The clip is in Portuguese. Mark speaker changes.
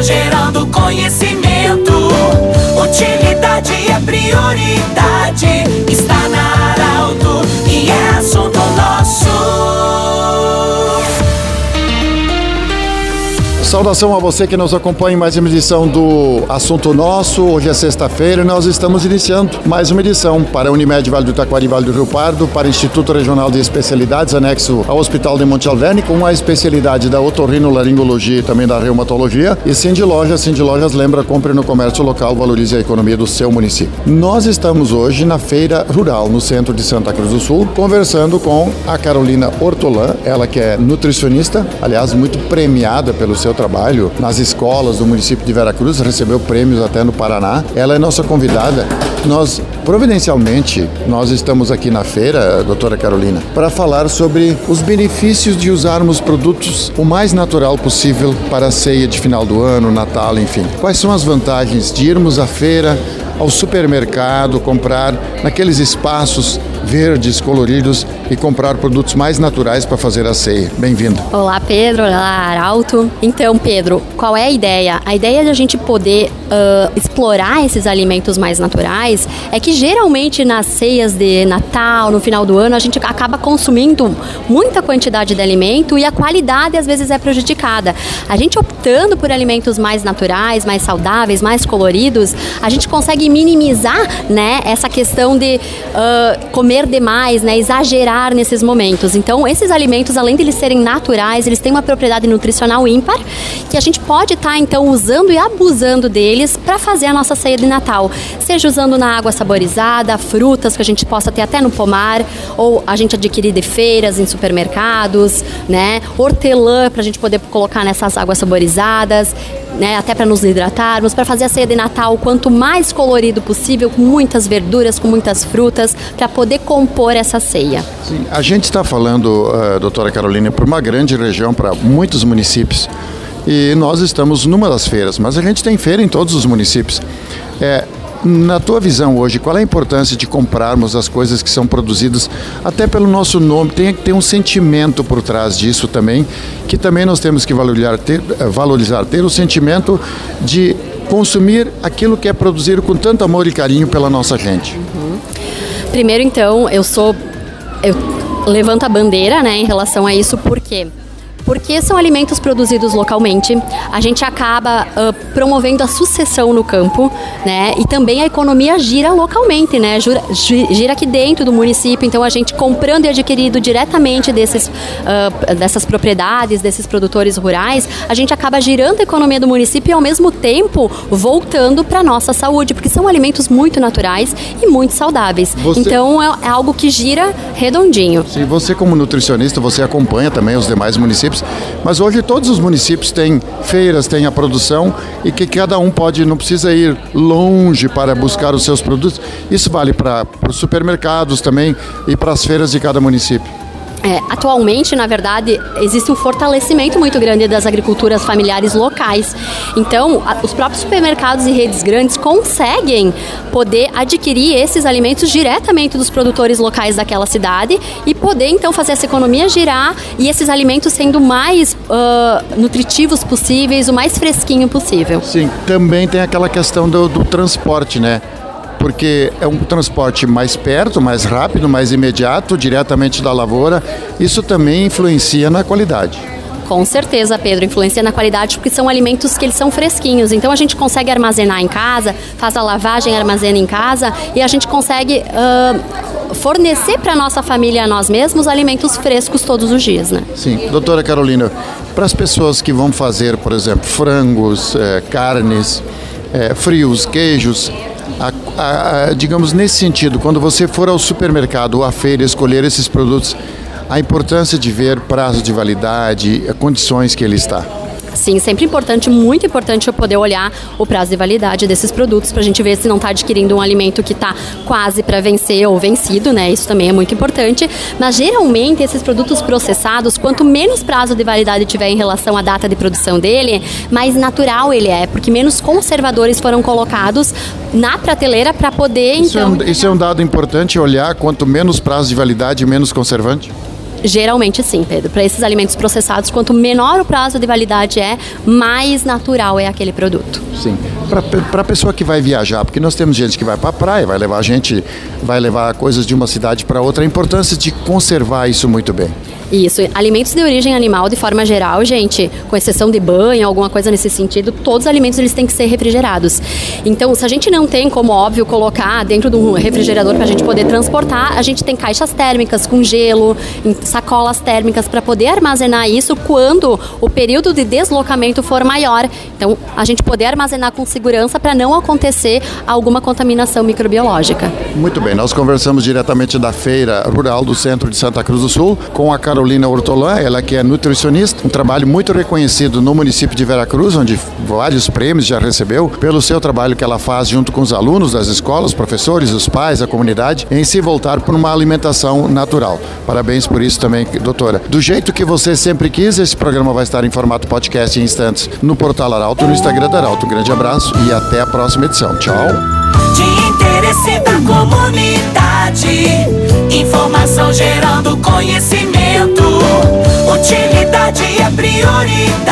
Speaker 1: Inovação gerando conhecimento. Utilidade é prioridade. Está
Speaker 2: Saudação a você que nos acompanha em mais uma edição do Assunto Nosso. Hoje é sexta-feira e nós estamos iniciando mais uma edição para a Unimed Vale do Taquari Vale do Rio Pardo, para o Instituto Regional de Especialidades, anexo ao Hospital de Monte Alverne, com a especialidade da otorrinolaringologia e também da reumatologia. E Cindy Lojas, Cindy Lojas lembra, compre no comércio local, valorize a economia do seu município. Nós estamos hoje na Feira Rural, no centro de Santa Cruz do Sul, conversando com a Carolina Hortolã, ela que é nutricionista, aliás, muito premiada pelo seu trabalho nas escolas do município de Veracruz, recebeu prêmios até no Paraná. Ela é nossa convidada. Nós, providencialmente, nós estamos aqui na feira, doutora Carolina, para falar sobre os benefícios de usarmos produtos o mais natural possível para a ceia de final do ano, Natal, enfim. Quais são as vantagens de irmos à feira, ao supermercado, comprar naqueles espaços verdes, coloridos e comprar produtos mais naturais para fazer a ceia. Bem-vindo.
Speaker 3: Olá, Pedro. Olá, Arauto. Então, Pedro, qual é a ideia? A ideia de a gente poder uh, explorar esses alimentos mais naturais é que geralmente nas ceias de Natal, no final do ano, a gente acaba consumindo muita quantidade de alimento e a qualidade às vezes é prejudicada. A gente optando por alimentos mais naturais, mais saudáveis, mais coloridos, a gente consegue minimizar né, essa questão de uh, comer demais, né, exagerar nesses momentos. Então, esses alimentos, além de eles serem naturais, eles têm uma propriedade nutricional ímpar que a gente pode estar tá, então usando e abusando deles para fazer a nossa ceia de Natal, seja usando na água saborizada, frutas que a gente possa ter até no pomar, ou a gente adquirir de feiras em supermercados, né, hortelã para a gente poder colocar nessas águas saborizadas né, até para nos hidratarmos, para fazer a ceia de Natal quanto mais colorido possível, com muitas verduras, com muitas frutas, para poder compor essa ceia.
Speaker 2: Sim, a gente está falando, uh, doutora Carolina, por uma grande região, para muitos municípios. E nós estamos numa das feiras, mas a gente tem feira em todos os municípios. É, na tua visão hoje, qual é a importância de comprarmos as coisas que são produzidas até pelo nosso nome? Tem que ter um sentimento por trás disso também, que também nós temos que valorizar, ter, valorizar, ter o sentimento de consumir aquilo que é produzido com tanto amor e carinho pela nossa gente. Uhum.
Speaker 3: Primeiro, então, eu sou eu levanto a bandeira, né, em relação a isso, porque porque são alimentos produzidos localmente, a gente acaba uh, promovendo a sucessão no campo, né? E também a economia gira localmente, né? Gira, gira aqui dentro do município, então a gente comprando e adquirindo diretamente desses, uh, dessas propriedades, desses produtores rurais, a gente acaba girando a economia do município e ao mesmo tempo voltando para nossa saúde, porque são alimentos muito naturais e muito saudáveis. Você... Então é, é algo que gira redondinho.
Speaker 2: Sim, você como nutricionista, você acompanha também os demais municípios mas hoje todos os municípios têm feiras, têm a produção e que cada um pode, não precisa ir longe para buscar os seus produtos. Isso vale para os supermercados também e para as feiras de cada município.
Speaker 3: É, atualmente, na verdade, existe um fortalecimento muito grande das agriculturas familiares locais. Então, a, os próprios supermercados e redes grandes conseguem poder adquirir esses alimentos diretamente dos produtores locais daquela cidade e poder então fazer essa economia girar e esses alimentos sendo mais uh, nutritivos possíveis, o mais fresquinho possível.
Speaker 2: Sim, também tem aquela questão do, do transporte, né? Porque é um transporte mais perto, mais rápido, mais imediato, diretamente da lavoura. Isso também influencia na qualidade.
Speaker 3: Com certeza, Pedro, influencia na qualidade porque são alimentos que eles são fresquinhos. Então a gente consegue armazenar em casa, faz a lavagem, armazena em casa e a gente consegue uh, fornecer para nossa família, nós mesmos, alimentos frescos todos os dias, né?
Speaker 2: Sim, doutora Carolina, para as pessoas que vão fazer, por exemplo, frangos, eh, carnes, eh, frios, queijos, a, a, a, digamos, nesse sentido, quando você for ao supermercado ou à feira escolher esses produtos, a importância de ver prazo de validade, condições que ele está.
Speaker 3: Sim, sempre importante, muito importante eu poder olhar o prazo de validade desses produtos para a gente ver se não está adquirindo um alimento que está quase para vencer ou vencido, né? Isso também é muito importante. Mas geralmente esses produtos processados, quanto menos prazo de validade tiver em relação à data de produção dele, mais natural ele é, porque menos conservadores foram colocados na prateleira para poder
Speaker 2: isso
Speaker 3: então.
Speaker 2: É um, isso é um dado importante olhar quanto menos prazo de validade, menos conservante.
Speaker 3: Geralmente sim, Pedro. Para esses alimentos processados, quanto menor o prazo de validade é, mais natural é aquele produto.
Speaker 2: Sim. Para a pessoa que vai viajar, porque nós temos gente que vai para a praia, vai levar gente, vai levar coisas de uma cidade para outra, a importância de conservar isso muito bem.
Speaker 3: Isso, alimentos de origem animal, de forma geral, gente, com exceção de banho, alguma coisa nesse sentido, todos os alimentos eles têm que ser refrigerados. Então, se a gente não tem, como óbvio, colocar dentro de um refrigerador para a gente poder transportar, a gente tem caixas térmicas com gelo, sacolas térmicas para poder armazenar isso quando o período de deslocamento for maior. Então, a gente poder armazenar com segurança para não acontecer alguma contaminação microbiológica.
Speaker 2: Muito bem, nós conversamos diretamente da feira rural do centro de Santa Cruz do Sul com a Carol Carolina Hortolã, ela que é nutricionista, um trabalho muito reconhecido no município de Veracruz, onde vários prêmios já recebeu, pelo seu trabalho que ela faz junto com os alunos das escolas, professores, os pais, a comunidade, em se voltar para uma alimentação natural. Parabéns por isso também, doutora. Do jeito que você sempre quis, esse programa vai estar em formato podcast em instantes no Portal Arauto, no Instagram da Arauto. Um grande abraço e até a próxima edição. Tchau.
Speaker 1: De interesse da comunidade, informação gerando conhecimento. Utilidade é prioridade.